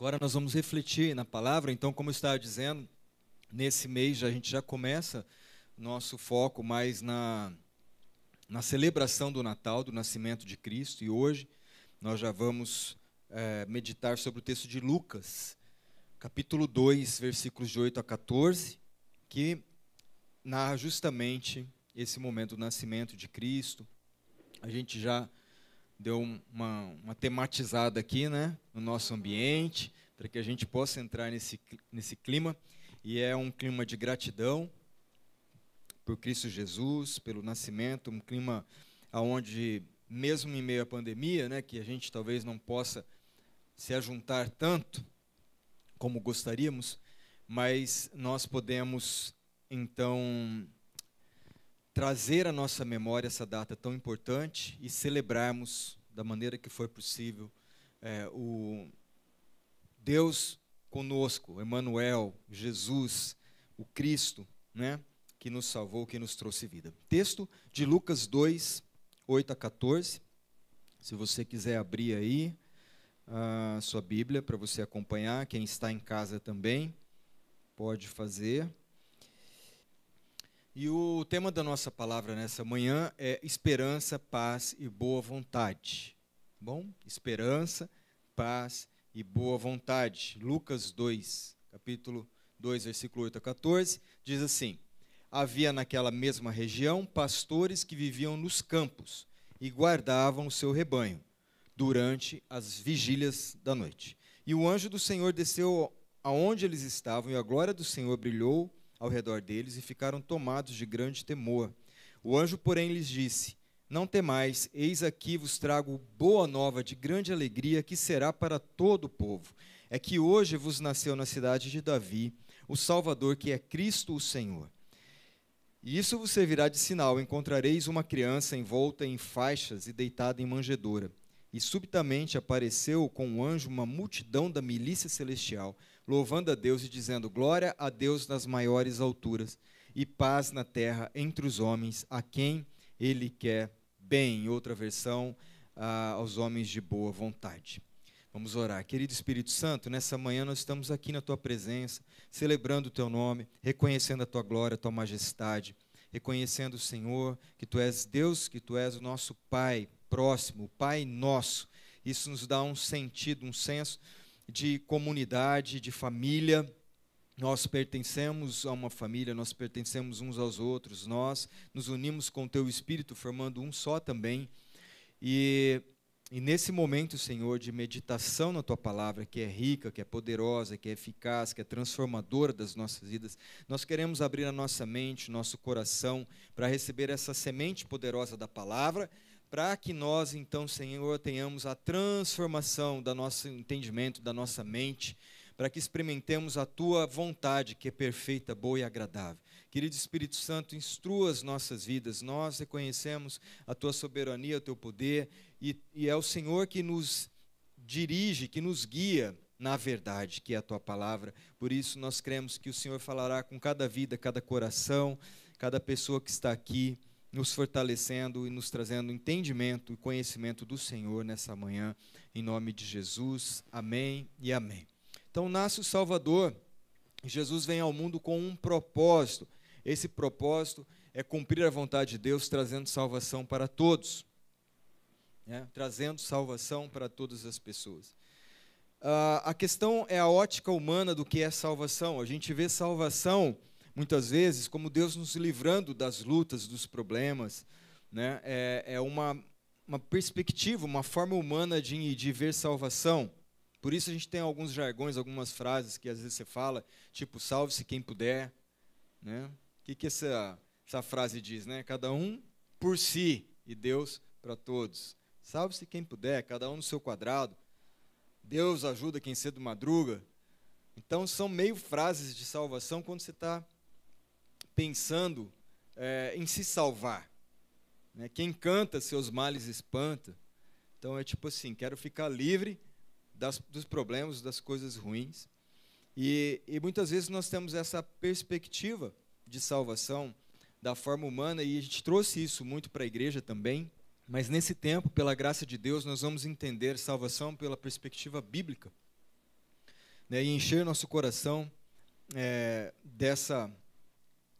Agora nós vamos refletir na palavra, então, como eu estava dizendo, nesse mês a gente já começa nosso foco mais na, na celebração do Natal, do nascimento de Cristo, e hoje nós já vamos é, meditar sobre o texto de Lucas, capítulo 2, versículos de 8 a 14, que narra justamente esse momento do nascimento de Cristo. A gente já deu uma, uma tematizada aqui, né, no nosso ambiente, para que a gente possa entrar nesse, nesse clima. E é um clima de gratidão por Cristo Jesus, pelo nascimento, um clima aonde mesmo em meio à pandemia, né, que a gente talvez não possa se ajuntar tanto como gostaríamos, mas nós podemos então trazer à nossa memória essa data tão importante e celebrarmos da maneira que for possível é, o Deus conosco, Emmanuel, Jesus, o Cristo, né, que nos salvou, que nos trouxe vida. Texto de Lucas 2, 8 a 14. Se você quiser abrir aí a sua Bíblia para você acompanhar, quem está em casa também pode fazer. E o tema da nossa palavra nessa manhã é esperança, paz e boa vontade. Bom? Esperança, paz e boa vontade. Lucas 2, capítulo 2, versículo 8 a 14, diz assim: Havia naquela mesma região pastores que viviam nos campos e guardavam o seu rebanho durante as vigílias da noite. E o anjo do Senhor desceu aonde eles estavam, e a glória do Senhor brilhou ao redor deles e ficaram tomados de grande temor. O anjo, porém, lhes disse: Não temais, eis aqui vos trago boa nova de grande alegria, que será para todo o povo. É que hoje vos nasceu na cidade de Davi o Salvador, que é Cristo o Senhor. E isso vos servirá de sinal: encontrareis uma criança envolta em faixas e deitada em manjedoura. E subitamente apareceu com um anjo uma multidão da milícia celestial, louvando a Deus e dizendo: Glória a Deus nas maiores alturas e paz na terra entre os homens, a quem Ele quer bem. Em outra versão, aos homens de boa vontade. Vamos orar. Querido Espírito Santo, nessa manhã nós estamos aqui na tua presença, celebrando o teu nome, reconhecendo a tua glória, a tua majestade, reconhecendo, Senhor, que tu és Deus, que tu és o nosso Pai próximo, o Pai nosso. Isso nos dá um sentido, um senso de comunidade, de família. Nós pertencemos a uma família, nós pertencemos uns aos outros, nós nos unimos com o teu espírito, formando um só também. E, e nesse momento, Senhor, de meditação na tua palavra, que é rica, que é poderosa, que é eficaz, que é transformadora das nossas vidas, nós queremos abrir a nossa mente, nosso coração, para receber essa semente poderosa da palavra para que nós, então, Senhor, tenhamos a transformação do nosso entendimento, da nossa mente, para que experimentemos a tua vontade, que é perfeita, boa e agradável. Querido Espírito Santo, instrua as nossas vidas, nós reconhecemos a tua soberania, o teu poder, e, e é o Senhor que nos dirige, que nos guia na verdade, que é a tua palavra. Por isso, nós cremos que o Senhor falará com cada vida, cada coração, cada pessoa que está aqui nos fortalecendo e nos trazendo entendimento e conhecimento do Senhor nessa manhã, em nome de Jesus. Amém e amém. Então, nasce o Salvador. Jesus vem ao mundo com um propósito. Esse propósito é cumprir a vontade de Deus, trazendo salvação para todos. Né? Trazendo salvação para todas as pessoas. Uh, a questão é a ótica humana do que é salvação. A gente vê salvação muitas vezes, como Deus nos livrando das lutas, dos problemas. Né? É, é uma, uma perspectiva, uma forma humana de, de ver salvação. Por isso a gente tem alguns jargões, algumas frases que às vezes você fala, tipo, salve-se quem puder. Né? O que, que essa, essa frase diz? Né? Cada um por si e Deus para todos. Salve-se quem puder, cada um no seu quadrado. Deus ajuda quem cedo madruga. Então são meio frases de salvação quando você está pensando é, em se salvar. Né? Quem canta seus males espanta. Então é tipo assim, quero ficar livre das, dos problemas, das coisas ruins. E, e muitas vezes nós temos essa perspectiva de salvação da forma humana e a gente trouxe isso muito para a igreja também. Mas nesse tempo, pela graça de Deus, nós vamos entender salvação pela perspectiva bíblica. né, e encher nosso coração é, dessa,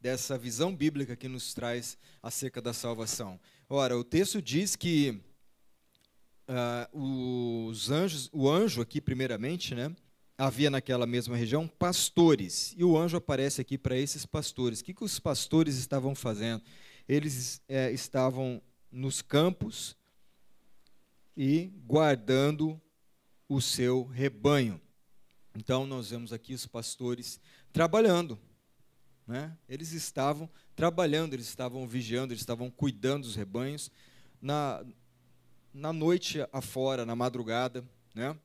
dessa visão bíblica que nos traz acerca da salvação. Ora, o texto diz que uh, os anjos, o anjo aqui primeiramente, né, havia naquela mesma região pastores e o anjo aparece aqui para esses pastores. O que, que os pastores estavam fazendo? Eles é, estavam nos campos e guardando o seu rebanho. Então, nós vemos aqui os pastores trabalhando. Né? Eles estavam trabalhando, eles estavam vigiando, eles estavam cuidando dos rebanhos na, na noite afora, na madrugada. Né?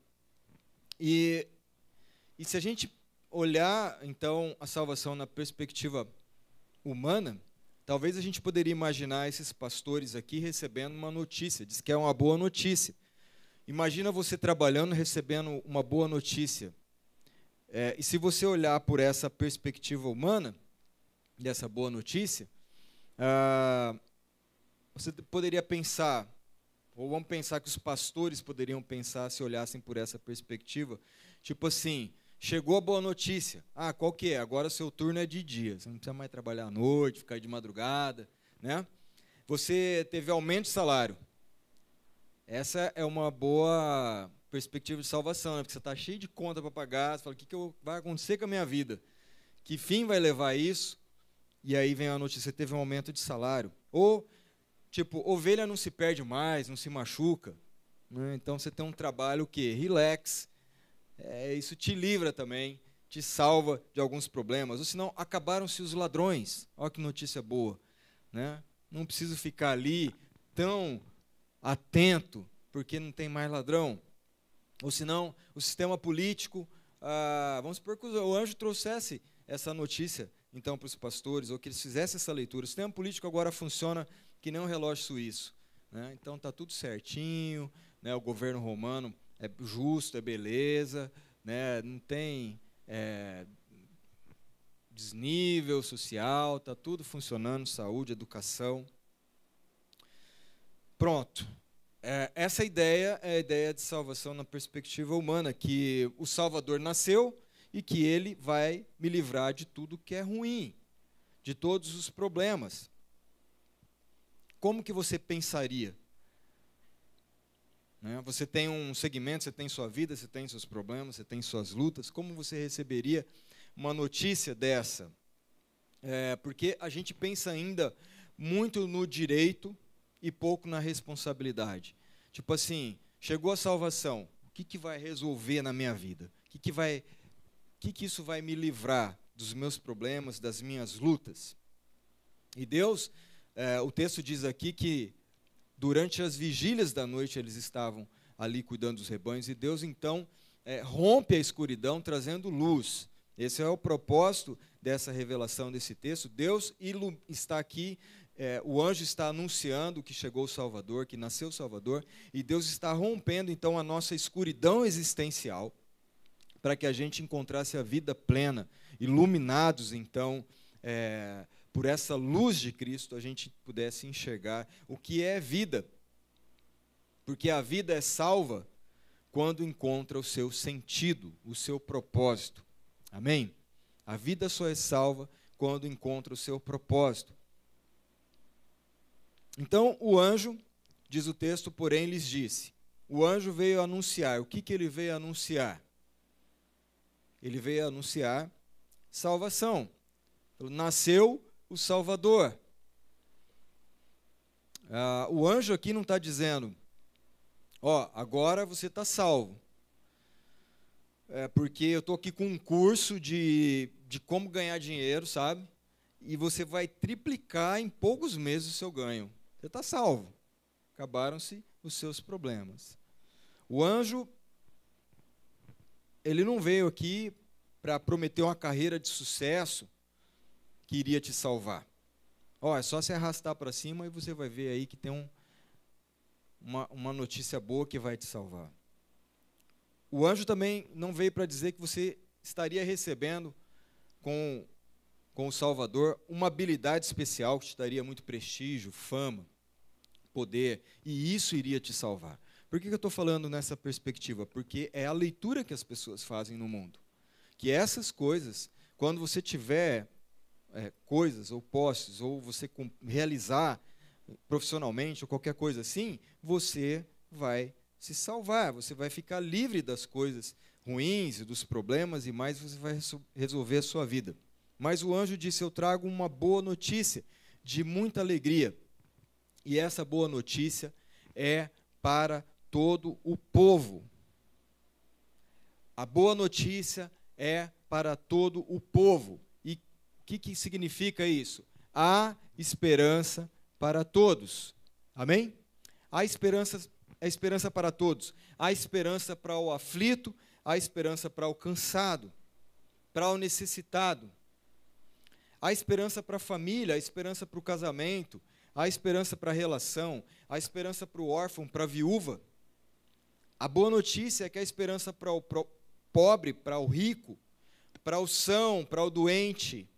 E, e se a gente olhar, então, a salvação na perspectiva humana, talvez a gente poderia imaginar esses pastores aqui recebendo uma notícia, diz que é uma boa notícia. Imagina você trabalhando recebendo uma boa notícia. É, e se você olhar por essa perspectiva humana, dessa boa notícia, ah, você poderia pensar, ou vamos pensar que os pastores poderiam pensar se olhassem por essa perspectiva, tipo assim, chegou a boa notícia. Ah, qual que é? Agora seu turno é de dia. Você não precisa mais trabalhar à noite, ficar de madrugada, né? Você teve aumento de salário. Essa é uma boa perspectiva de salvação, né? porque você está cheio de conta para pagar, você fala, o que, que vai acontecer com a minha vida? Que fim vai levar isso? E aí vem a notícia, teve um aumento de salário. Ou, tipo, ovelha não se perde mais, não se machuca. Né? Então você tem um trabalho o quê? Relax. É, isso te livra também, te salva de alguns problemas. Ou senão, acabaram-se os ladrões. Olha que notícia boa. Né? Não preciso ficar ali tão atento, porque não tem mais ladrão. Ou senão, o sistema político, ah, vamos supor que o anjo trouxesse essa notícia então para os pastores, ou que eles fizessem essa leitura. O sistema político agora funciona que nem um relógio suíço. Né? Então está tudo certinho, né? o governo romano é justo, é beleza, né? não tem é, desnível social, está tudo funcionando, saúde, educação. Pronto. É, essa ideia é a ideia de salvação na perspectiva humana, que o Salvador nasceu e que ele vai me livrar de tudo que é ruim, de todos os problemas. Como que você pensaria? Né? Você tem um segmento, você tem sua vida, você tem seus problemas, você tem suas lutas. Como você receberia uma notícia dessa? É, porque a gente pensa ainda muito no direito e pouco na responsabilidade. Tipo assim, chegou a salvação, o que, que vai resolver na minha vida? O que, que, vai, que, que isso vai me livrar dos meus problemas, das minhas lutas? E Deus, é, o texto diz aqui que durante as vigílias da noite eles estavam ali cuidando dos rebanhos, e Deus então é, rompe a escuridão trazendo luz. Esse é o propósito dessa revelação desse texto. Deus está aqui é, o anjo está anunciando que chegou o Salvador, que nasceu o Salvador, e Deus está rompendo então a nossa escuridão existencial, para que a gente encontrasse a vida plena, iluminados então é, por essa luz de Cristo, a gente pudesse enxergar o que é vida. Porque a vida é salva quando encontra o seu sentido, o seu propósito. Amém? A vida só é salva quando encontra o seu propósito. Então o anjo, diz o texto, porém lhes disse: O anjo veio anunciar. O que, que ele veio anunciar? Ele veio anunciar salvação. Nasceu o Salvador. Ah, o anjo aqui não está dizendo, ó, agora você está salvo. É porque eu estou aqui com um curso de, de como ganhar dinheiro, sabe? E você vai triplicar em poucos meses o seu ganho. Você está salvo. Acabaram-se os seus problemas. O anjo, ele não veio aqui para prometer uma carreira de sucesso que iria te salvar. Ó, é só se arrastar para cima e você vai ver aí que tem um, uma, uma notícia boa que vai te salvar. O anjo também não veio para dizer que você estaria recebendo com, com o Salvador uma habilidade especial que te daria muito prestígio, fama poder, e isso iria te salvar. Por que eu estou falando nessa perspectiva? Porque é a leitura que as pessoas fazem no mundo. que essas coisas, quando você tiver é, coisas ou posses, ou você realizar profissionalmente ou qualquer coisa assim, você vai se salvar, você vai ficar livre das coisas ruins e dos problemas e mais você vai resolver a sua vida. Mas o anjo disse: Eu trago uma boa notícia de muita alegria. E essa boa notícia é para todo o povo. A boa notícia é para todo o povo. E o que, que significa isso? Há esperança para todos. Amém? Há esperança, há esperança para todos. Há esperança para o aflito, há esperança para o cansado, para o necessitado. Há esperança para a família, há esperança para o casamento, há esperança para a relação, há esperança para o órfão, para a viúva. A boa notícia é que há esperança para o pobre, para o rico, para o são, para o doente,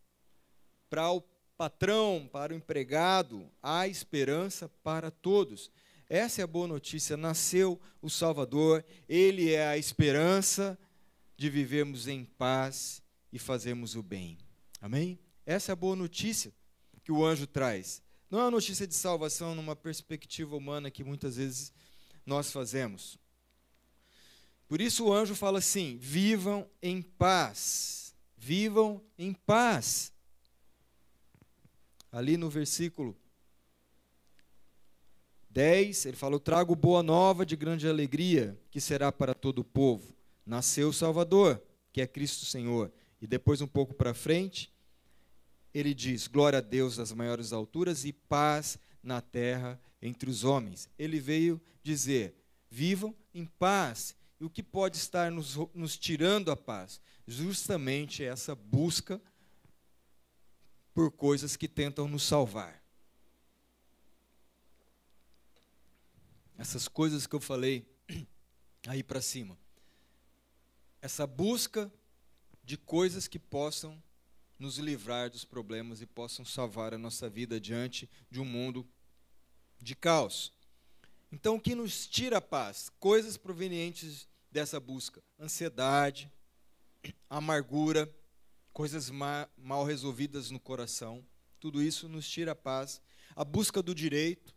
para o patrão, para o empregado, há esperança para todos. Essa é a boa notícia. Nasceu o Salvador, ele é a esperança de vivermos em paz e fazermos o bem. Amém? Essa é a boa notícia que o anjo traz. Não é uma notícia de salvação numa perspectiva humana que muitas vezes nós fazemos. Por isso o anjo fala assim: vivam em paz. Vivam em paz ali no versículo 10, ele fala: trago boa nova de grande alegria, que será para todo o povo. Nasceu o Salvador, que é Cristo Senhor. E depois, um pouco para frente, ele diz: Glória a Deus nas maiores alturas e paz na terra entre os homens. Ele veio dizer: Vivam em paz. E o que pode estar nos, nos tirando a paz? Justamente essa busca por coisas que tentam nos salvar. Essas coisas que eu falei aí para cima. Essa busca de coisas que possam nos livrar dos problemas e possam salvar a nossa vida diante de um mundo de caos. Então, o que nos tira a paz? Coisas provenientes dessa busca: ansiedade, amargura, coisas ma mal resolvidas no coração. Tudo isso nos tira a paz. A busca do direito,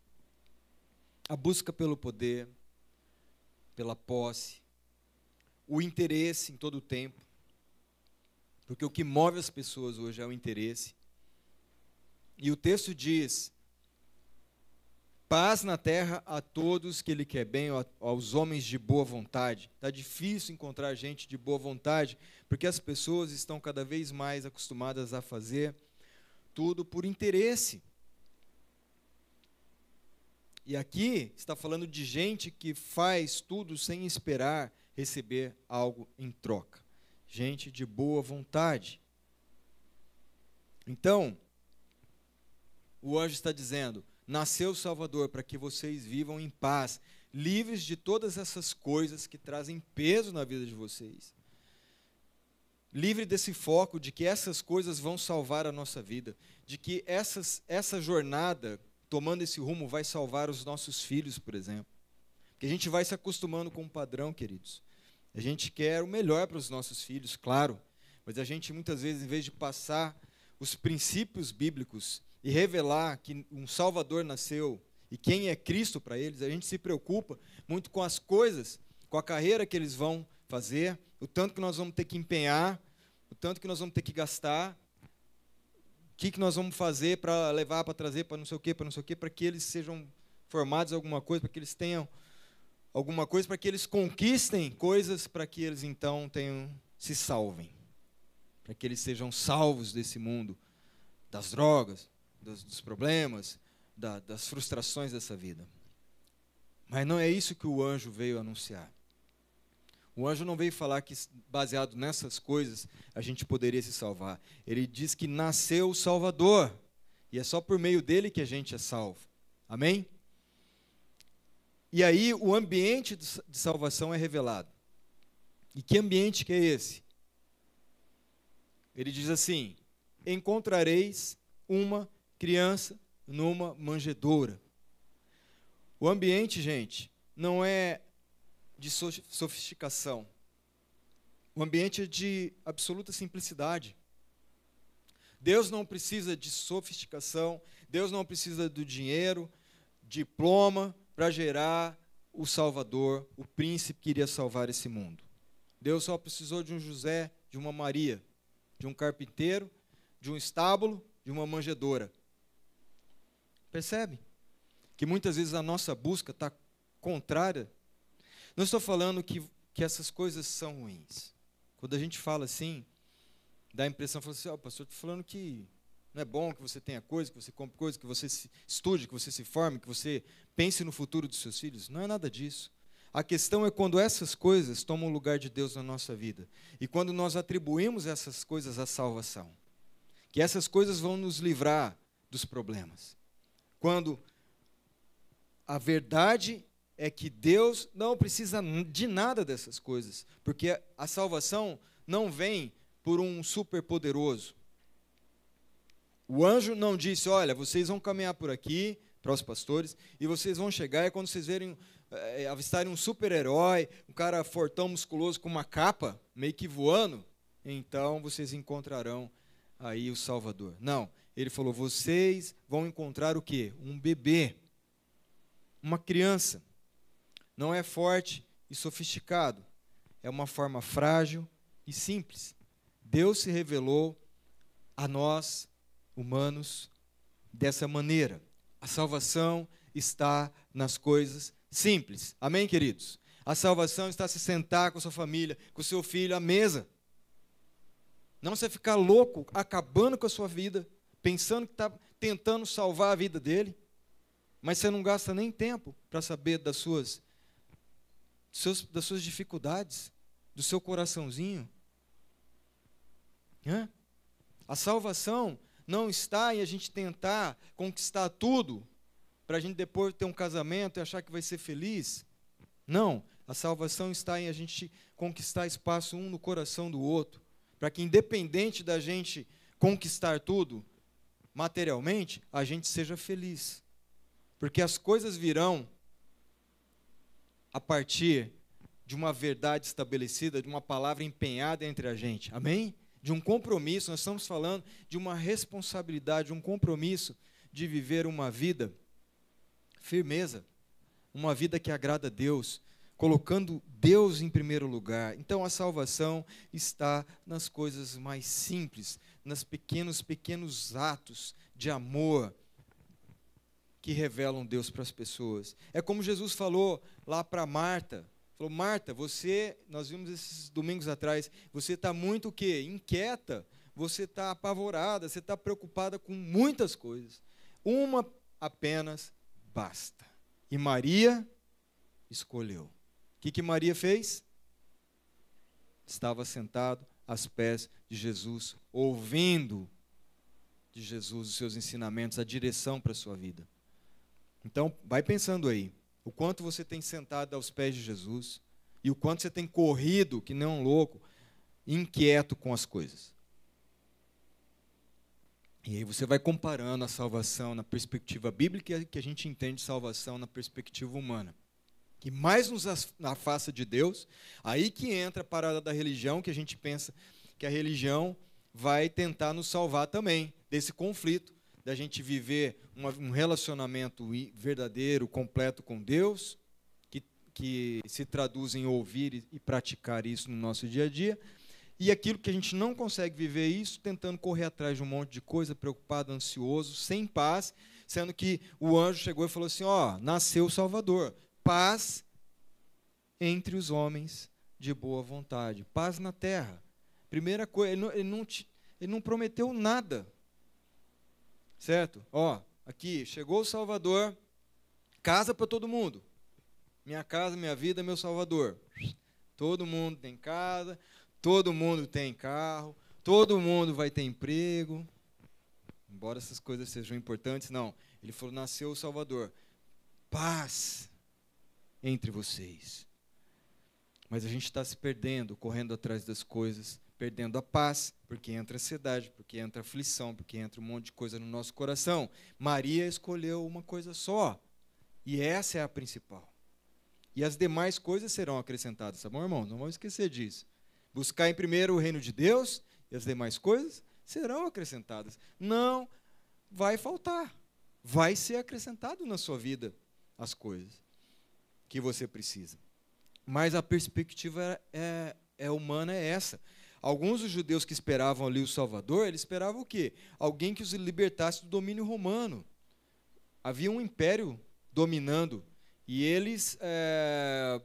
a busca pelo poder, pela posse, o interesse em todo o tempo. Porque o que move as pessoas hoje é o interesse. E o texto diz: Paz na terra a todos que Ele quer bem, aos homens de boa vontade. Está difícil encontrar gente de boa vontade, porque as pessoas estão cada vez mais acostumadas a fazer tudo por interesse. E aqui está falando de gente que faz tudo sem esperar receber algo em troca. Gente de boa vontade. Então, o anjo está dizendo: nasceu o Salvador para que vocês vivam em paz, livres de todas essas coisas que trazem peso na vida de vocês. Livre desse foco de que essas coisas vão salvar a nossa vida, de que essas, essa jornada, tomando esse rumo, vai salvar os nossos filhos, por exemplo. Que a gente vai se acostumando com o padrão, queridos. A gente quer o melhor para os nossos filhos, claro, mas a gente muitas vezes, em vez de passar os princípios bíblicos e revelar que um Salvador nasceu e quem é Cristo para eles, a gente se preocupa muito com as coisas, com a carreira que eles vão fazer, o tanto que nós vamos ter que empenhar, o tanto que nós vamos ter que gastar, o que, que nós vamos fazer para levar, para trazer, para não sei o quê, para não sei o quê, para que eles sejam formados em alguma coisa, para que eles tenham alguma coisa, para que eles conquistem coisas, para que eles então tenham, se salvem, para que eles sejam salvos desse mundo das drogas, dos, dos problemas, da, das frustrações dessa vida. Mas não é isso que o anjo veio anunciar. O anjo não veio falar que, baseado nessas coisas, a gente poderia se salvar. Ele diz que nasceu o Salvador. E é só por meio dele que a gente é salvo. Amém? E aí o ambiente de salvação é revelado. E que ambiente que é esse? Ele diz assim: Encontrareis uma criança numa manjedoura. O ambiente, gente, não é de sofisticação. um ambiente de absoluta simplicidade. Deus não precisa de sofisticação, Deus não precisa do dinheiro, diploma para gerar o Salvador, o príncipe que iria salvar esse mundo. Deus só precisou de um José, de uma Maria, de um carpinteiro, de um estábulo, de uma manjedoura. Percebe? Que muitas vezes a nossa busca está contrária. Não estou falando que, que essas coisas são ruins. Quando a gente fala assim, dá a impressão, fala assim, oh, pastor, estou falando que não é bom que você tenha coisa, que você compre coisa, que você estude, que você se forme, que você pense no futuro dos seus filhos. Não é nada disso. A questão é quando essas coisas tomam o lugar de Deus na nossa vida. E quando nós atribuímos essas coisas à salvação. Que essas coisas vão nos livrar dos problemas. Quando a verdade é que Deus não precisa de nada dessas coisas. Porque a salvação não vem por um superpoderoso. O anjo não disse: Olha, vocês vão caminhar por aqui, para os pastores, e vocês vão chegar, e quando vocês verem, é, avistarem um super-herói, um cara fortão, musculoso, com uma capa, meio que voando, então vocês encontrarão aí o Salvador. Não, ele falou: vocês vão encontrar o quê? Um bebê, uma criança. Não é forte e sofisticado, é uma forma frágil e simples. Deus se revelou a nós, humanos, dessa maneira. A salvação está nas coisas simples. Amém, queridos? A salvação está se sentar com sua família, com seu filho à mesa. Não você ficar louco, acabando com a sua vida, pensando que está tentando salvar a vida dele, mas você não gasta nem tempo para saber das suas, das suas dificuldades, do seu coraçãozinho. A salvação não está em a gente tentar conquistar tudo para a gente depois ter um casamento e achar que vai ser feliz. Não, a salvação está em a gente conquistar espaço um no coração do outro, para que independente da gente conquistar tudo materialmente, a gente seja feliz. Porque as coisas virão a partir de uma verdade estabelecida, de uma palavra empenhada entre a gente. Amém? de um compromisso, nós estamos falando de uma responsabilidade, um compromisso de viver uma vida firmeza, uma vida que agrada a Deus, colocando Deus em primeiro lugar. Então a salvação está nas coisas mais simples, nos pequenos pequenos atos de amor que revelam Deus para as pessoas. É como Jesus falou lá para Marta, Falou, Marta, você, nós vimos esses domingos atrás, você está muito o quê? Inquieta, você está apavorada, você está preocupada com muitas coisas. Uma apenas basta. E Maria escolheu. O que, que Maria fez? Estava sentado aos pés de Jesus, ouvindo de Jesus os seus ensinamentos, a direção para a sua vida. Então, vai pensando aí o quanto você tem sentado aos pés de Jesus e o quanto você tem corrido, que nem um louco, inquieto com as coisas. E aí você vai comparando a salvação na perspectiva bíblica que a gente entende salvação na perspectiva humana. Que mais nos afasta de Deus, aí que entra a parada da religião, que a gente pensa que a religião vai tentar nos salvar também desse conflito da gente viver um relacionamento verdadeiro, completo com Deus, que, que se traduz em ouvir e, praticar isso no nosso dia a dia, e aquilo que a gente não consegue viver isso, tentando correr atrás de um monte de coisa, preocupado, ansioso, sem paz, sendo que o anjo chegou e falou assim: ó, nasceu o Salvador, paz entre os homens de boa vontade, paz na terra. Primeira coisa, ele não, ele não, ele não prometeu nada Certo? Ó, aqui, chegou o Salvador, casa para todo mundo. Minha casa, minha vida, meu Salvador. Todo mundo tem casa, todo mundo tem carro, todo mundo vai ter emprego. Embora essas coisas sejam importantes, não. Ele falou: nasceu o Salvador. Paz entre vocês. Mas a gente está se perdendo, correndo atrás das coisas perdendo a paz, porque entra ansiedade, porque entra aflição, porque entra um monte de coisa no nosso coração. Maria escolheu uma coisa só, e essa é a principal. E as demais coisas serão acrescentadas, tá bom, irmão? Não vamos esquecer disso. Buscar em primeiro o reino de Deus e as demais coisas serão acrescentadas. Não vai faltar. Vai ser acrescentado na sua vida as coisas que você precisa. Mas a perspectiva é, é, é humana é essa. Alguns dos judeus que esperavam ali o Salvador, eles esperavam o quê? Alguém que os libertasse do domínio romano. Havia um império dominando e eles, é,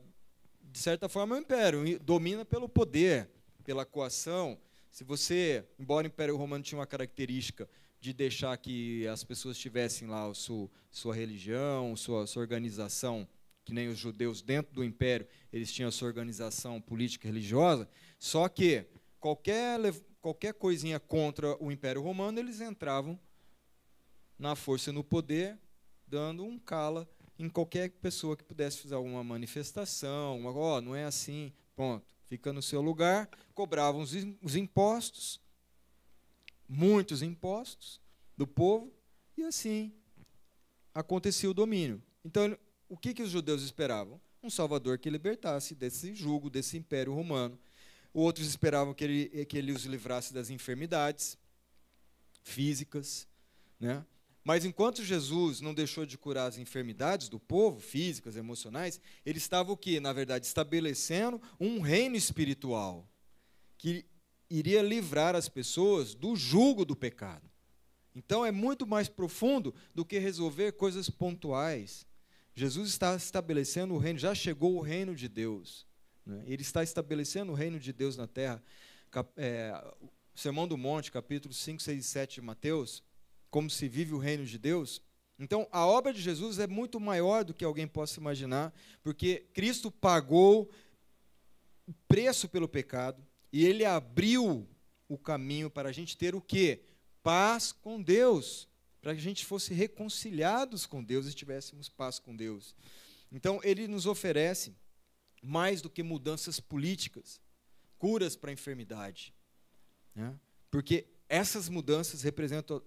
de certa forma, é um império domina pelo poder, pela coação. Se você, embora o Império Romano tinha uma característica de deixar que as pessoas tivessem lá sua, sua religião, sua, sua organização que nem os judeus dentro do império, eles tinham a sua organização política e religiosa, só que qualquer, qualquer coisinha contra o Império Romano, eles entravam na força e no poder, dando um cala em qualquer pessoa que pudesse fazer alguma manifestação, uma, oh, não é assim, ponto. Fica no seu lugar, cobravam os, os impostos, muitos impostos do povo, e assim acontecia o domínio. Então, o que, que os judeus esperavam? Um salvador que libertasse desse jugo, desse império romano. Outros esperavam que ele, que ele os livrasse das enfermidades físicas. Né? Mas enquanto Jesus não deixou de curar as enfermidades do povo, físicas, emocionais, ele estava o que? Na verdade, estabelecendo um reino espiritual que iria livrar as pessoas do jugo do pecado. Então é muito mais profundo do que resolver coisas pontuais. Jesus está estabelecendo o reino, já chegou o reino de Deus. Né? Ele está estabelecendo o reino de Deus na terra. Cap, é, Sermão do Monte, capítulo 5, 6 e 7 de Mateus, como se vive o reino de Deus. Então, a obra de Jesus é muito maior do que alguém possa imaginar, porque Cristo pagou o preço pelo pecado e ele abriu o caminho para a gente ter o quê? Paz com Deus para que a gente fosse reconciliados com Deus e tivéssemos paz com Deus. Então, ele nos oferece mais do que mudanças políticas, curas para a enfermidade. Né? Porque essas mudanças representam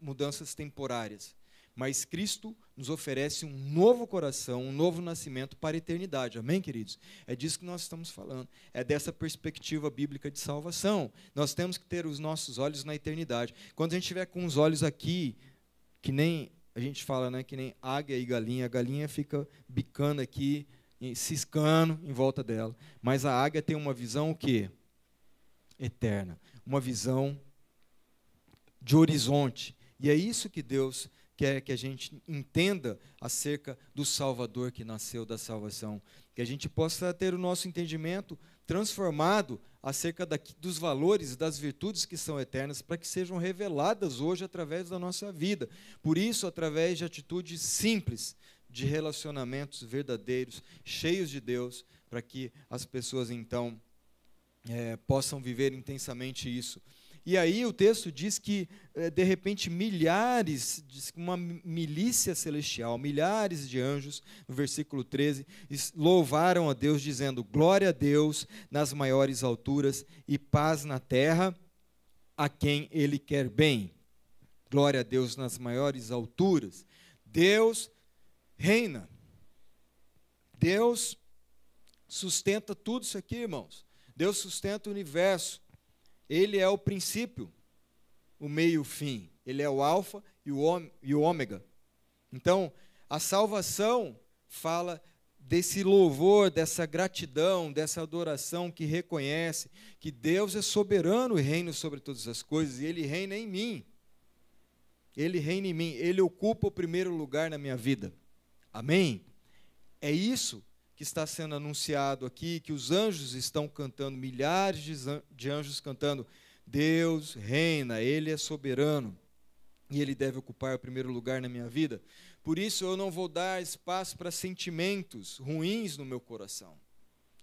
mudanças temporárias. Mas Cristo nos oferece um novo coração, um novo nascimento para a eternidade. Amém, queridos? É disso que nós estamos falando. É dessa perspectiva bíblica de salvação. Nós temos que ter os nossos olhos na eternidade. Quando a gente estiver com os olhos aqui, que nem a gente fala, né, que nem águia e galinha, a galinha fica bicando aqui, ciscando em volta dela. Mas a águia tem uma visão o quê? Eterna. Uma visão de horizonte. E é isso que Deus quer que a gente entenda acerca do Salvador que nasceu da salvação. Que a gente possa ter o nosso entendimento transformado acerca daqui, dos valores, das virtudes que são eternas, para que sejam reveladas hoje através da nossa vida. Por isso, através de atitudes simples, de relacionamentos verdadeiros, cheios de Deus, para que as pessoas então é, possam viver intensamente isso. E aí o texto diz que, eh, de repente, milhares, uma milícia celestial, milhares de anjos, no versículo 13, louvaram a Deus, dizendo: Glória a Deus nas maiores alturas e paz na terra a quem Ele quer bem. Glória a Deus nas maiores alturas. Deus reina. Deus sustenta tudo isso aqui, irmãos. Deus sustenta o universo. Ele é o princípio, o meio e o fim. Ele é o alfa e o ômega. Então, a salvação fala desse louvor, dessa gratidão, dessa adoração que reconhece que Deus é soberano e reina sobre todas as coisas e Ele reina em mim. Ele reina em mim, Ele ocupa o primeiro lugar na minha vida. Amém? É isso que está sendo anunciado aqui, que os anjos estão cantando, milhares de anjos cantando: Deus reina, Ele é soberano e Ele deve ocupar o primeiro lugar na minha vida. Por isso eu não vou dar espaço para sentimentos ruins no meu coração.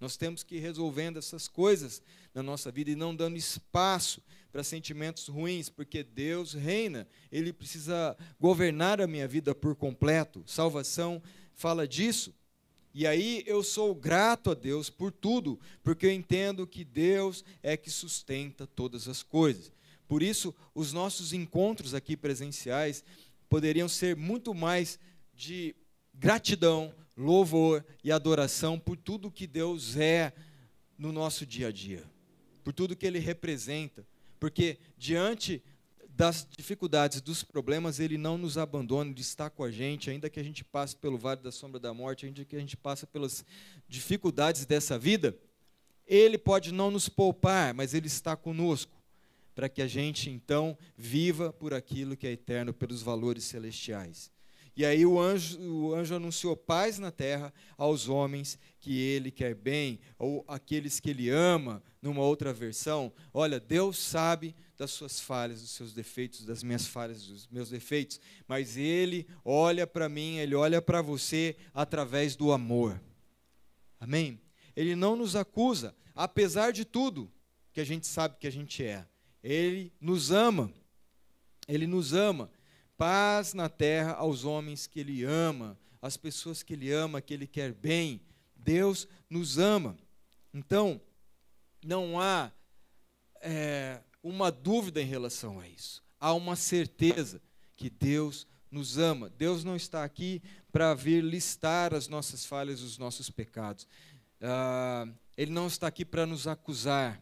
Nós temos que ir resolvendo essas coisas na nossa vida e não dando espaço para sentimentos ruins, porque Deus reina, Ele precisa governar a minha vida por completo. Salvação fala disso. E aí eu sou grato a Deus por tudo, porque eu entendo que Deus é que sustenta todas as coisas. Por isso, os nossos encontros aqui presenciais poderiam ser muito mais de gratidão, louvor e adoração por tudo que Deus é no nosso dia a dia. por tudo que ele representa, porque diante das dificuldades, dos problemas, ele não nos abandona, ele está com a gente, ainda que a gente passe pelo vale da sombra da morte, ainda que a gente passe pelas dificuldades dessa vida, ele pode não nos poupar, mas ele está conosco, para que a gente então viva por aquilo que é eterno, pelos valores celestiais. E aí o anjo, o anjo anunciou paz na terra aos homens que ele quer bem, ou aqueles que ele ama, numa outra versão. Olha, Deus sabe das suas falhas, dos seus defeitos, das minhas falhas, dos meus defeitos, mas ele olha para mim, ele olha para você através do amor. Amém? Ele não nos acusa, apesar de tudo que a gente sabe que a gente é. Ele nos ama. Ele nos ama paz na terra aos homens que Ele ama, às pessoas que Ele ama, que Ele quer bem. Deus nos ama. Então, não há é, uma dúvida em relação a isso. Há uma certeza que Deus nos ama. Deus não está aqui para vir listar as nossas falhas, os nossos pecados. Ah, ele não está aqui para nos acusar,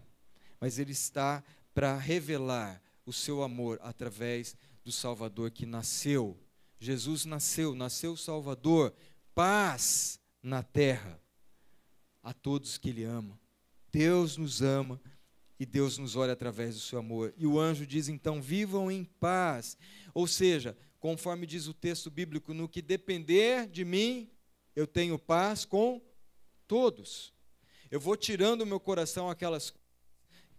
mas Ele está para revelar o seu amor através do Salvador que nasceu. Jesus nasceu, nasceu o Salvador, paz na terra a todos que Ele ama. Deus nos ama e Deus nos olha através do seu amor. E o anjo diz então: vivam em paz. Ou seja, conforme diz o texto bíblico, no que depender de mim, eu tenho paz com todos. Eu vou tirando do meu coração aquelas,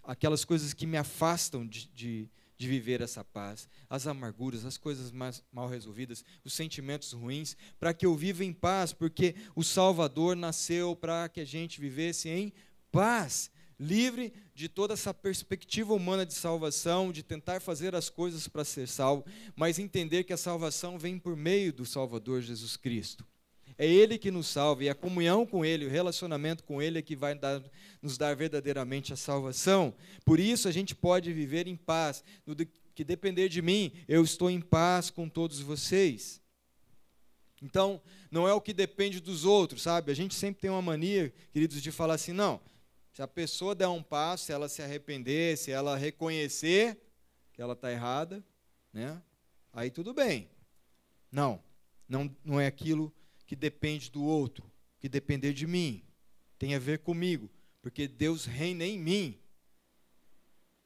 aquelas coisas que me afastam de, de de viver essa paz, as amarguras, as coisas mais mal resolvidas, os sentimentos ruins, para que eu viva em paz, porque o Salvador nasceu para que a gente vivesse em paz, livre de toda essa perspectiva humana de salvação, de tentar fazer as coisas para ser salvo, mas entender que a salvação vem por meio do Salvador Jesus Cristo. É Ele que nos salva e a comunhão com Ele, o relacionamento com Ele é que vai dar, nos dar verdadeiramente a salvação. Por isso a gente pode viver em paz. No que depender de mim, eu estou em paz com todos vocês. Então, não é o que depende dos outros, sabe? A gente sempre tem uma mania, queridos, de falar assim: não, se a pessoa der um passo, se ela se arrepender, se ela reconhecer que ela está errada, né? Aí tudo bem. Não, não, não é aquilo que depende do outro, que depender de mim, tem a ver comigo, porque Deus reina em mim.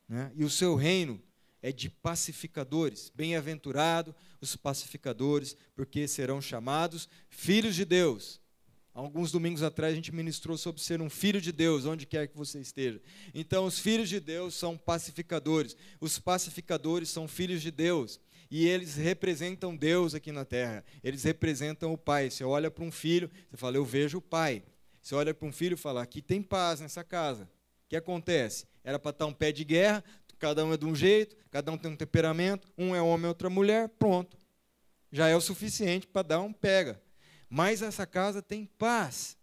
Né? E o seu reino é de pacificadores. Bem-aventurado os pacificadores, porque serão chamados filhos de Deus. Alguns domingos atrás a gente ministrou sobre ser um filho de Deus, onde quer que você esteja. Então, os filhos de Deus são pacificadores. Os pacificadores são filhos de Deus e eles representam Deus aqui na terra. Eles representam o Pai. Você olha para um filho, você fala, eu vejo o Pai. Você olha para um filho e fala, aqui tem paz nessa casa. O que acontece? Era para estar um pé de guerra, cada um é de um jeito, cada um tem um temperamento, um é homem, outra mulher, pronto. Já é o suficiente para dar um pega. Mas essa casa tem paz.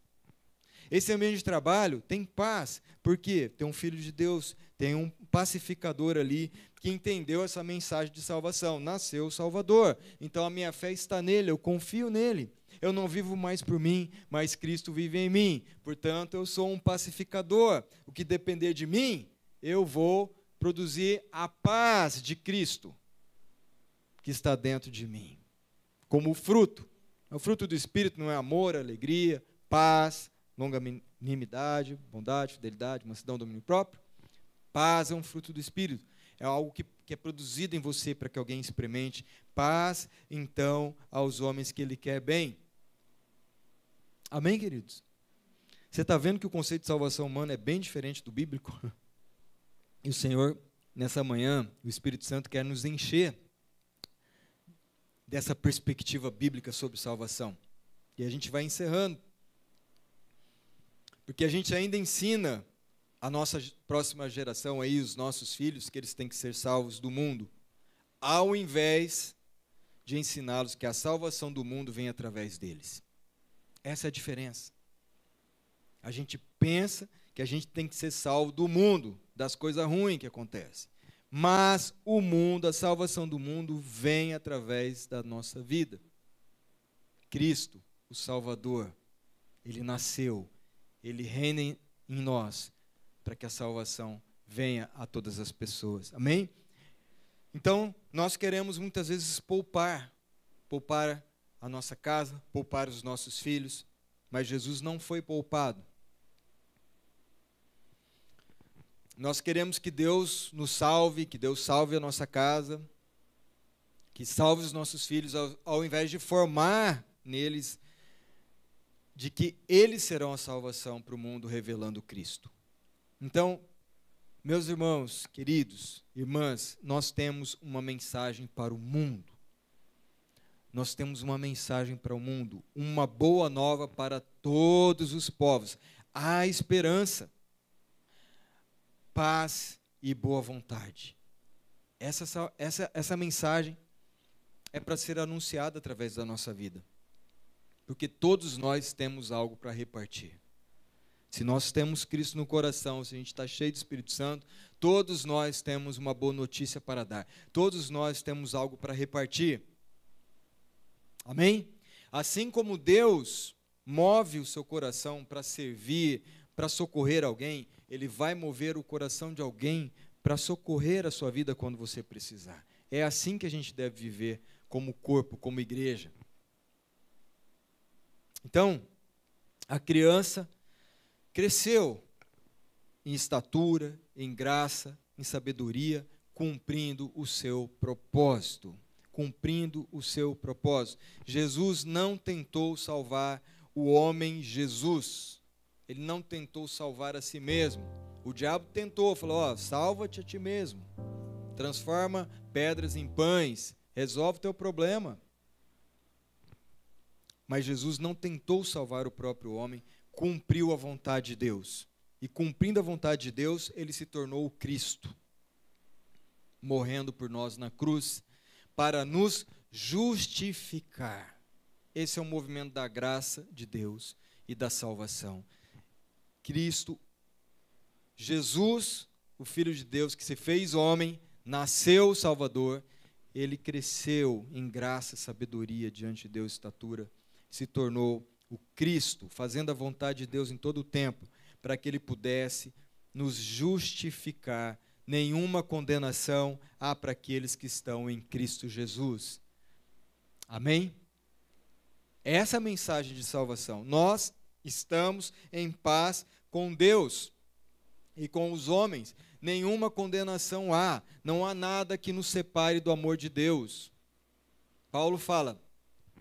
Esse ambiente de trabalho tem paz, porque tem um filho de Deus, tem um pacificador ali que entendeu essa mensagem de salvação. Nasceu o Salvador. Então a minha fé está nele, eu confio nele. Eu não vivo mais por mim, mas Cristo vive em mim. Portanto, eu sou um pacificador. O que depender de mim, eu vou produzir a paz de Cristo que está dentro de mim, como fruto. O fruto do Espírito não é amor, alegria, paz, longanimidade, bondade, fidelidade, mansidão, domínio próprio. Paz é um fruto do Espírito é algo que, que é produzido em você para que alguém experimente. Paz, então, aos homens que Ele quer bem. Amém, queridos? Você está vendo que o conceito de salvação humana é bem diferente do bíblico? E o Senhor, nessa manhã, o Espírito Santo quer nos encher dessa perspectiva bíblica sobre salvação. E a gente vai encerrando. Porque a gente ainda ensina a nossa próxima geração aí, os nossos filhos, que eles têm que ser salvos do mundo, ao invés de ensiná-los que a salvação do mundo vem através deles. Essa é a diferença. A gente pensa que a gente tem que ser salvo do mundo, das coisas ruins que acontecem. Mas o mundo, a salvação do mundo, vem através da nossa vida. Cristo, o Salvador, ele nasceu, ele reina em nós para que a salvação venha a todas as pessoas. Amém? Então, nós queremos muitas vezes poupar, poupar a nossa casa, poupar os nossos filhos, mas Jesus não foi poupado. Nós queremos que Deus nos salve, que Deus salve a nossa casa, que salve os nossos filhos, ao, ao invés de formar neles de que eles serão a salvação para o mundo revelando Cristo. Então, meus irmãos, queridos, irmãs, nós temos uma mensagem para o mundo. Nós temos uma mensagem para o mundo, uma boa nova para todos os povos. Há esperança, paz e boa vontade. Essa, essa, essa mensagem é para ser anunciada através da nossa vida. Porque todos nós temos algo para repartir. Se nós temos Cristo no coração, se a gente está cheio do Espírito Santo, todos nós temos uma boa notícia para dar. Todos nós temos algo para repartir. Amém? Assim como Deus move o seu coração para servir, para socorrer alguém, Ele vai mover o coração de alguém para socorrer a sua vida quando você precisar. É assim que a gente deve viver como corpo, como igreja. Então, a criança cresceu em estatura, em graça, em sabedoria, cumprindo o seu propósito. Cumprindo o seu propósito. Jesus não tentou salvar o homem Jesus. Ele não tentou salvar a si mesmo. O diabo tentou, falou: salva-te a ti mesmo. Transforma pedras em pães. Resolve o teu problema. Mas Jesus não tentou salvar o próprio homem, cumpriu a vontade de Deus. E cumprindo a vontade de Deus, ele se tornou o Cristo, morrendo por nós na cruz, para nos justificar. Esse é o movimento da graça de Deus e da salvação. Cristo, Jesus, o Filho de Deus que se fez homem, nasceu Salvador, ele cresceu em graça, sabedoria diante de Deus, estatura, se tornou o Cristo, fazendo a vontade de Deus em todo o tempo, para que ele pudesse nos justificar. Nenhuma condenação há para aqueles que estão em Cristo Jesus. Amém? Essa é a mensagem de salvação. Nós estamos em paz com Deus e com os homens. Nenhuma condenação há, não há nada que nos separe do amor de Deus. Paulo fala: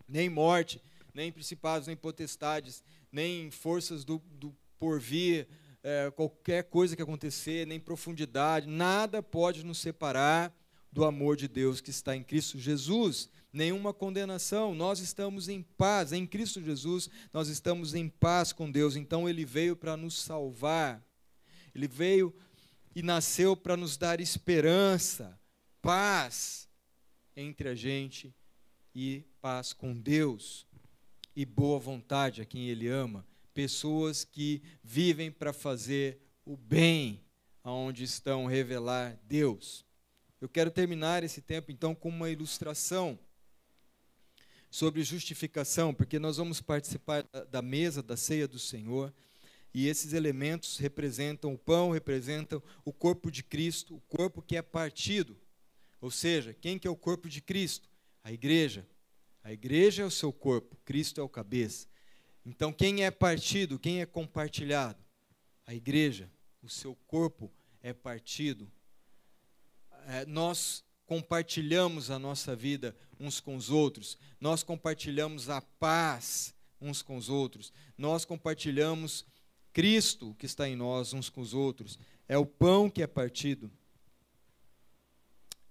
nem morte, nem principados, nem potestades, nem forças do, do porvir, é, qualquer coisa que acontecer, nem profundidade, nada pode nos separar do amor de Deus que está em Cristo Jesus. Nenhuma condenação, nós estamos em paz, em Cristo Jesus, nós estamos em paz com Deus, então Ele veio para nos salvar, Ele veio e nasceu para nos dar esperança, paz entre a gente e paz com Deus. E boa vontade a quem Ele ama, pessoas que vivem para fazer o bem aonde estão revelar Deus. Eu quero terminar esse tempo então com uma ilustração sobre justificação, porque nós vamos participar da mesa da ceia do Senhor. E esses elementos representam o pão, representam o corpo de Cristo, o corpo que é partido. Ou seja, quem que é o corpo de Cristo? A igreja. A igreja é o seu corpo, Cristo é o cabeça. Então, quem é partido, quem é compartilhado? A igreja, o seu corpo é partido. É, nós compartilhamos a nossa vida uns com os outros, nós compartilhamos a paz uns com os outros, nós compartilhamos Cristo que está em nós uns com os outros. É o pão que é partido.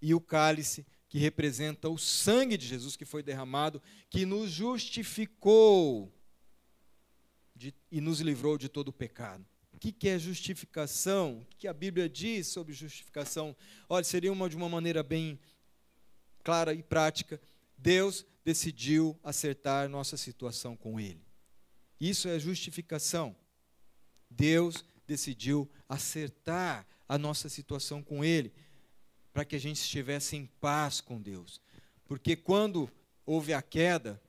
E o cálice que representa o sangue de Jesus que foi derramado, que nos justificou de, e nos livrou de todo o pecado. Que, que é justificação? O que a Bíblia diz sobre justificação? Olha, seria uma de uma maneira bem clara e prática. Deus decidiu acertar nossa situação com Ele. Isso é justificação. Deus decidiu acertar a nossa situação com Ele para que a gente estivesse em paz com Deus. Porque quando houve a queda,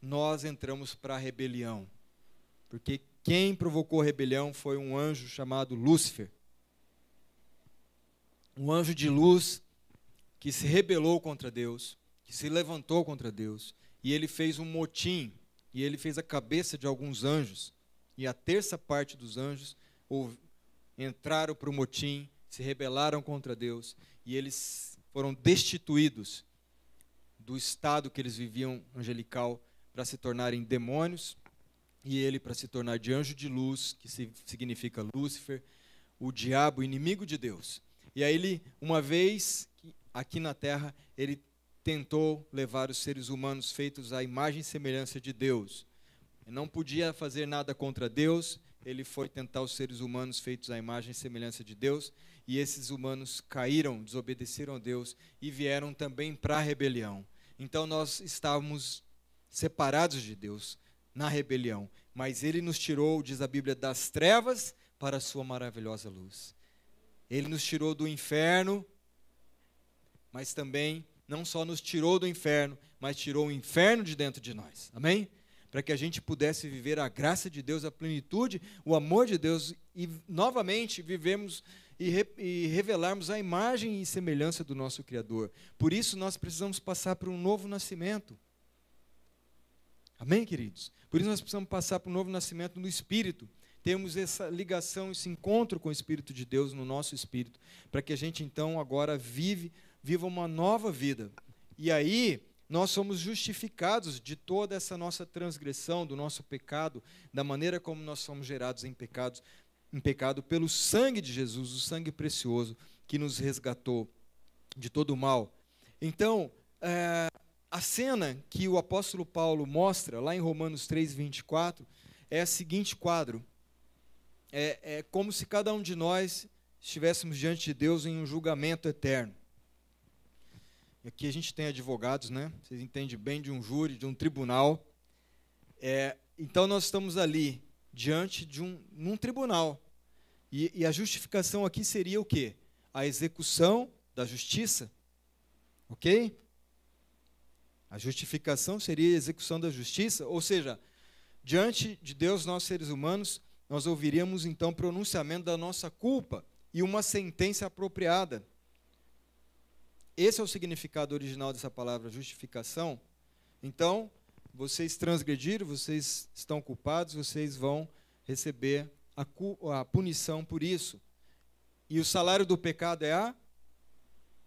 nós entramos para a rebelião. Porque quem provocou a rebelião foi um anjo chamado Lúcifer. um anjo de luz que se rebelou contra Deus, que se levantou contra Deus, e ele fez um motim, e ele fez a cabeça de alguns anjos, e a terça parte dos anjos entraram para o motim, se rebelaram contra Deus, e eles foram destituídos do estado que eles viviam angelical para se tornarem demônios, e ele para se tornar de anjo de luz, que significa Lúcifer, o diabo, inimigo de Deus. E aí ele, uma vez aqui na terra, ele tentou levar os seres humanos feitos à imagem e semelhança de Deus. Ele não podia fazer nada contra Deus, ele foi tentar os seres humanos feitos à imagem e semelhança de Deus, e esses humanos caíram, desobedeceram a Deus e vieram também para a rebelião. Então nós estávamos separados de Deus na rebelião, mas ele nos tirou, diz a Bíblia, das trevas para a sua maravilhosa luz. Ele nos tirou do inferno, mas também não só nos tirou do inferno, mas tirou o inferno de dentro de nós. Amém? Para que a gente pudesse viver a graça de Deus, a plenitude, o amor de Deus e novamente vivemos e, re, e revelarmos a imagem e semelhança do nosso Criador. Por isso nós precisamos passar por um novo nascimento. Amém, queridos? Por isso nós precisamos passar por um novo nascimento no Espírito temos essa ligação, esse encontro com o Espírito de Deus no nosso espírito, para que a gente então agora vive, viva uma nova vida. E aí nós somos justificados de toda essa nossa transgressão, do nosso pecado, da maneira como nós somos gerados em pecados, em pecado pelo sangue de Jesus, o sangue precioso que nos resgatou de todo o mal. Então, é, a cena que o apóstolo Paulo mostra lá em Romanos 3, 24, é a seguinte quadro é, é como se cada um de nós estivéssemos diante de Deus em um julgamento eterno. E aqui a gente tem advogados, né? Vocês entendem bem de um júri, de um tribunal. É, então nós estamos ali diante de um num tribunal. E, e, a justificação aqui seria o quê? A execução da justiça. Ok? A justificação seria a execução da justiça, ou seja, diante de Deus, nós seres humanos, nós ouviríamos então pronunciamento da nossa culpa e uma sentença apropriada. Esse é o significado original dessa palavra justificação. Então, vocês transgrediram, vocês estão culpados, vocês vão receber a, a punição por isso. E o salário do pecado é a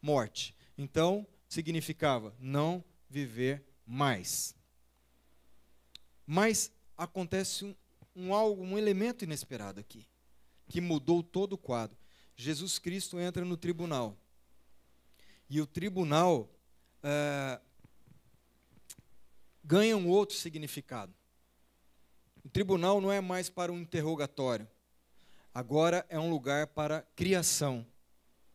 morte. Então, significava não viver mais. Mas acontece um, um algo, um elemento inesperado aqui, que mudou todo o quadro. Jesus Cristo entra no tribunal. E o tribunal é, ganha um outro significado. O tribunal não é mais para um interrogatório. Agora é um lugar para criação.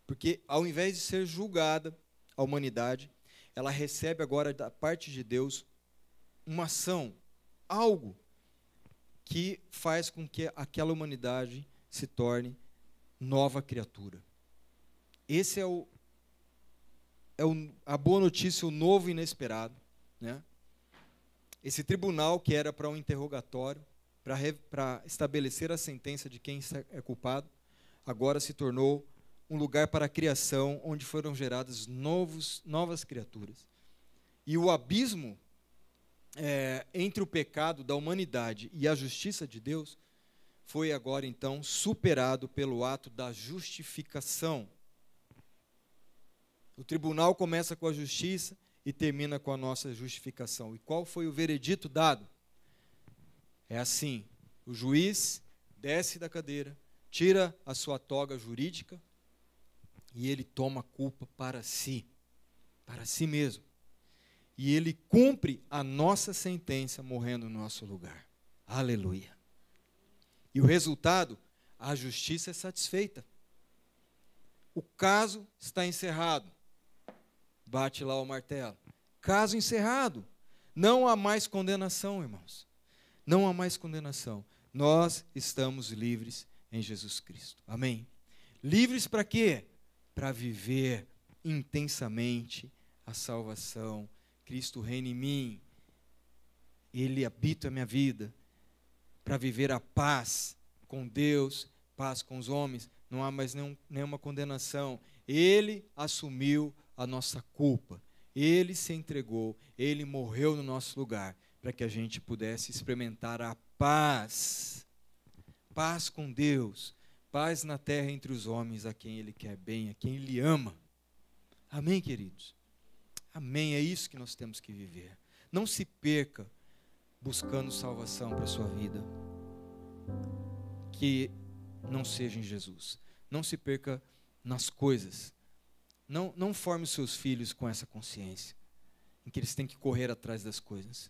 Porque ao invés de ser julgada a humanidade, ela recebe agora da parte de Deus uma ação, algo que faz com que aquela humanidade se torne nova criatura. Esse é, o, é o, a boa notícia, o novo inesperado. Né? Esse tribunal, que era para um interrogatório, para estabelecer a sentença de quem é culpado, agora se tornou um lugar para a criação, onde foram geradas novos, novas criaturas. E o abismo é, entre o pecado da humanidade e a justiça de Deus foi agora então superado pelo ato da justificação. O tribunal começa com a justiça e termina com a nossa justificação. E qual foi o veredito dado? É assim: o juiz desce da cadeira, tira a sua toga jurídica e ele toma a culpa para si, para si mesmo e ele cumpre a nossa sentença morrendo no nosso lugar. Aleluia. E o resultado, a justiça é satisfeita. O caso está encerrado. Bate lá o martelo. Caso encerrado. Não há mais condenação, irmãos. Não há mais condenação. Nós estamos livres em Jesus Cristo. Amém. Livres para quê? Para viver intensamente a salvação Cristo reina em mim, Ele habita a minha vida, para viver a paz com Deus, paz com os homens, não há mais nenhum, nenhuma condenação. Ele assumiu a nossa culpa. Ele se entregou, ele morreu no nosso lugar, para que a gente pudesse experimentar a paz. Paz com Deus, paz na terra entre os homens a quem ele quer bem, a quem ele ama. Amém, queridos? Amém, é isso que nós temos que viver. Não se perca buscando salvação para a sua vida. Que não seja em Jesus. Não se perca nas coisas. Não, não forme seus filhos com essa consciência, em que eles têm que correr atrás das coisas.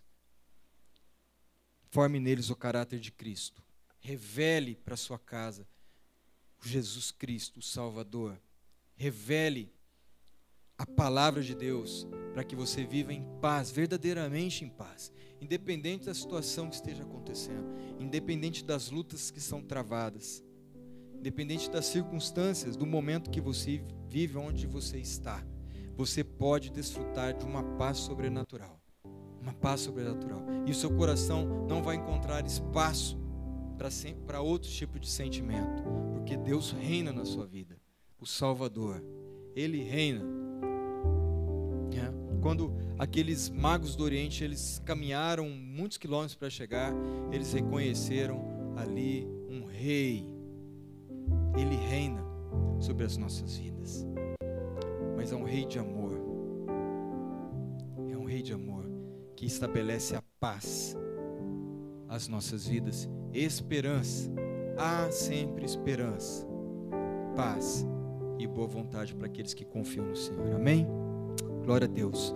Forme neles o caráter de Cristo. Revele para sua casa Jesus Cristo, o Salvador. Revele a palavra de Deus para que você viva em paz, verdadeiramente em paz, independente da situação que esteja acontecendo, independente das lutas que são travadas independente das circunstâncias, do momento que você vive, onde você está, você pode desfrutar de uma paz sobrenatural. Uma paz sobrenatural. E o seu coração não vai encontrar espaço para outro tipo de sentimento, porque Deus reina na sua vida. O Salvador, Ele reina. É. Quando aqueles magos do Oriente eles caminharam muitos quilômetros para chegar, eles reconheceram ali um rei ele reina sobre as nossas vidas. Mas é um rei de amor. É um rei de amor que estabelece a paz às nossas vidas, esperança. Há sempre esperança, paz e boa vontade para aqueles que confiam no Senhor. Amém? Glória a Deus.